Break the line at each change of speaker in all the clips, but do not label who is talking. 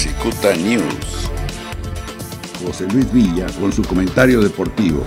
Cicuta News.
José Luis Villa con su comentario deportivo.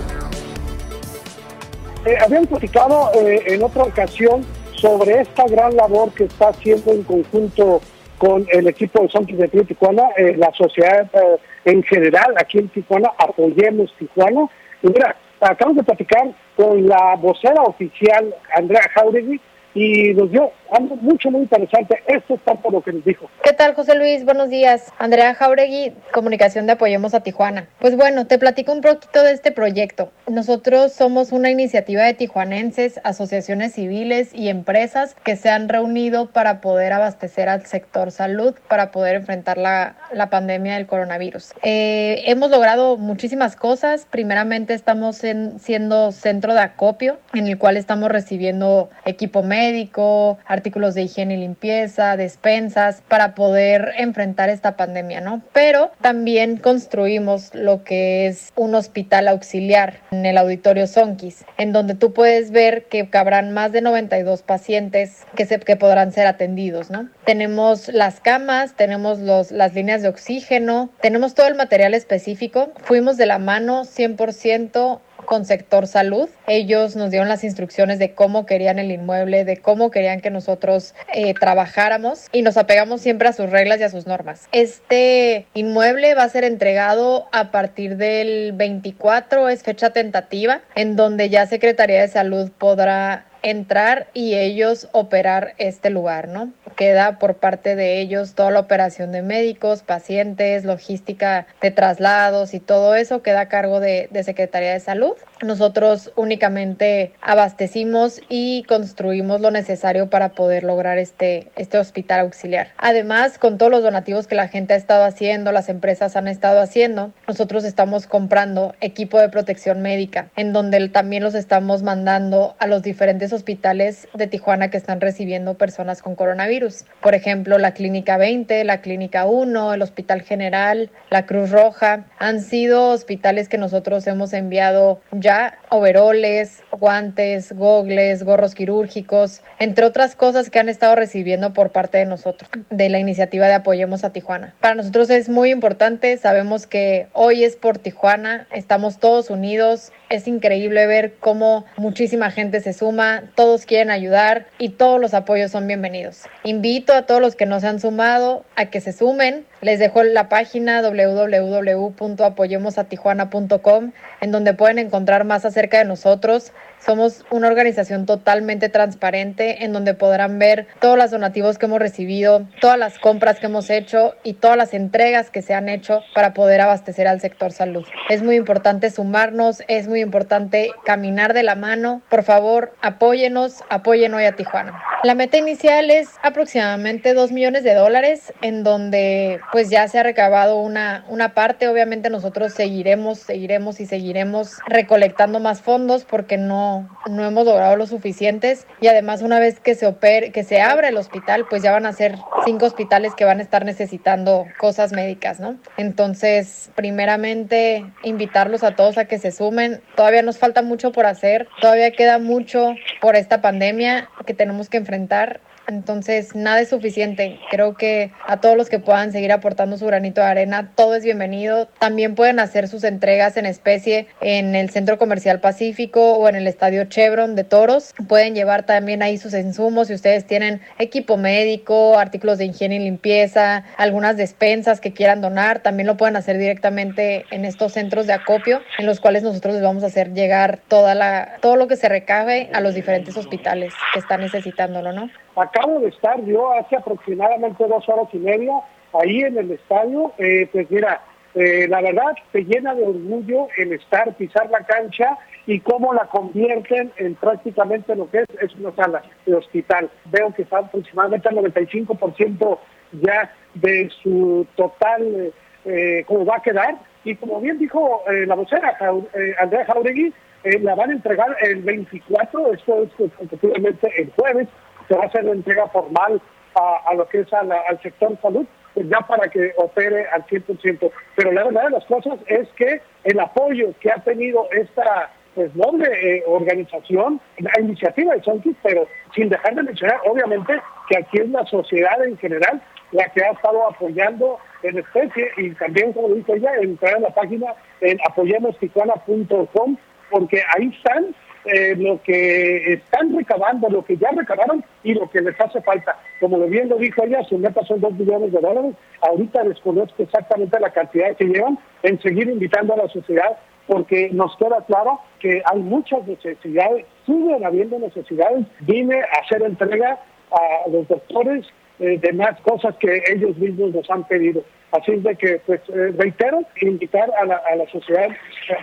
Eh, habían platicado eh, en otra ocasión sobre esta gran labor que está haciendo en conjunto con el equipo de Santos de Tijuana, eh, la sociedad eh, en general aquí en Tijuana, apoyemos Tijuana. Y mira, acabamos de platicar con la vocera oficial, Andrea Jauregui, y nos dio algo mucho, muy interesante. Esto está por lo que nos dijo.
¿Qué tal, José Luis? Buenos días. Andrea Jauregui, Comunicación de Apoyemos a Tijuana. Pues bueno, te platico un poquito de este proyecto. Nosotros somos una iniciativa de tijuanenses, asociaciones civiles y empresas que se han reunido para poder abastecer al sector salud, para poder enfrentar la, la pandemia del coronavirus. Eh, hemos logrado muchísimas cosas. Primeramente estamos en, siendo centro de acopio, en el cual estamos recibiendo equipo médico, artículos de higiene y limpieza, despensas, para poder enfrentar esta pandemia, ¿no? Pero también construimos lo que es un hospital auxiliar en el auditorio Sonkis, en donde tú puedes ver que cabrán más de 92 pacientes que, se, que podrán ser atendidos, ¿no? Tenemos las camas, tenemos los, las líneas de oxígeno, tenemos todo el material específico. Fuimos de la mano 100% con sector salud. Ellos nos dieron las instrucciones de cómo querían el inmueble, de cómo querían que nosotros eh, trabajáramos y nos apegamos siempre a sus reglas y a sus normas. Este inmueble va a ser entregado a partir del 24, es fecha tentativa, en donde ya Secretaría de Salud podrá entrar y ellos operar este lugar, ¿no? Queda por parte de ellos toda la operación de médicos, pacientes, logística de traslados y todo eso queda a cargo de, de Secretaría de Salud. Nosotros únicamente abastecimos y construimos lo necesario para poder lograr este, este hospital auxiliar. Además, con todos los donativos que la gente ha estado haciendo, las empresas han estado haciendo, nosotros estamos comprando equipo de protección médica, en donde también los estamos mandando a los diferentes hospitales de Tijuana que están recibiendo personas con coronavirus. Por ejemplo, la Clínica 20, la Clínica 1, el Hospital General, la Cruz Roja, han sido hospitales que nosotros hemos enviado ya overoles, guantes, gogles, gorros quirúrgicos, entre otras cosas que han estado recibiendo por parte de nosotros, de la iniciativa de Apoyemos a Tijuana. Para nosotros es muy importante, sabemos que hoy es por Tijuana, estamos todos unidos, es increíble ver cómo muchísima gente se suma, todos quieren ayudar y todos los apoyos son bienvenidos. Invito a todos los que no se han sumado a que se sumen. Les dejo la página www.apoyemosatijuana.com en donde pueden encontrar más acerca de nosotros. Somos una organización totalmente transparente en donde podrán ver todos los donativos que hemos recibido, todas las compras que hemos hecho y todas las entregas que se han hecho para poder abastecer al sector salud. Es muy importante sumarnos, es muy importante caminar de la mano. Por favor, apóyenos, apoyen hoy a Tijuana. La meta inicial es aproximadamente 2 millones de dólares en donde pues ya se ha recabado una, una parte. Obviamente nosotros seguiremos, seguiremos y seguiremos recolectando más fondos porque no no, hemos logrado lo suficientes y además una vez que se opere, que se abra el hospital, pues ya van a ser cinco hospitales que van a estar necesitando cosas médicas, ¿no? Entonces, primeramente, invitarlos a todos a que se sumen. Todavía nos falta mucho por hacer, todavía queda mucho por esta pandemia que tenemos que enfrentar entonces, nada es suficiente. Creo que a todos los que puedan seguir aportando su granito de arena, todo es bienvenido. También pueden hacer sus entregas en especie en el Centro Comercial Pacífico o en el Estadio Chevron de Toros. Pueden llevar también ahí sus insumos si ustedes tienen equipo médico, artículos de higiene y limpieza, algunas despensas que quieran donar. También lo pueden hacer directamente en estos centros de acopio en los cuales nosotros les vamos a hacer llegar toda la, todo lo que se recabe a los diferentes hospitales que están necesitándolo, ¿no?
Acabo de estar yo hace aproximadamente dos horas y media ahí en el estadio. Eh, pues mira, eh, la verdad te llena de orgullo el estar, pisar la cancha y cómo la convierten en prácticamente lo que es, es una sala de hospital. Veo que está aproximadamente al 95% ya de su total, eh, cómo va a quedar. Y como bien dijo eh, la vocera eh, Andrea Jauregui, eh, la van a entregar el 24, esto es efectivamente el jueves, se va a hacer la entrega formal a, lo que es a la, al sector salud, pues ya para que opere al 100%. Pero la verdad de las cosas es que el apoyo que ha tenido esta pues noble eh, organización, la iniciativa de Sonkis, pero sin dejar de mencionar, obviamente, que aquí es la sociedad en general la que ha estado apoyando en especie y también, como dijo ella, entrar en la página en apoyemostijuana.com porque ahí están eh, lo que están recabando, lo que ya recabaron y lo que les hace falta. Como bien lo dijo ella, su meta son dos millones de dólares. Ahorita desconozco exactamente la cantidad que llevan en seguir invitando a la sociedad porque nos queda claro que hay muchas necesidades, siguen habiendo necesidades. Vine a hacer entrega a los doctores eh, de más cosas que ellos mismos nos han pedido. Así es de que, pues, eh, reitero, invitar a la, a la sociedad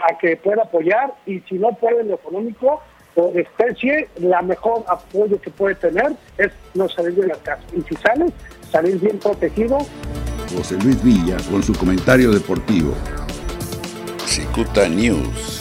a que pueda apoyar y si no puede lo económico, por especie, la mejor apoyo que puede tener es no salir de la casa. Y si sales, salir bien protegido.
José Luis Villa con su comentario deportivo.
Cicuta News.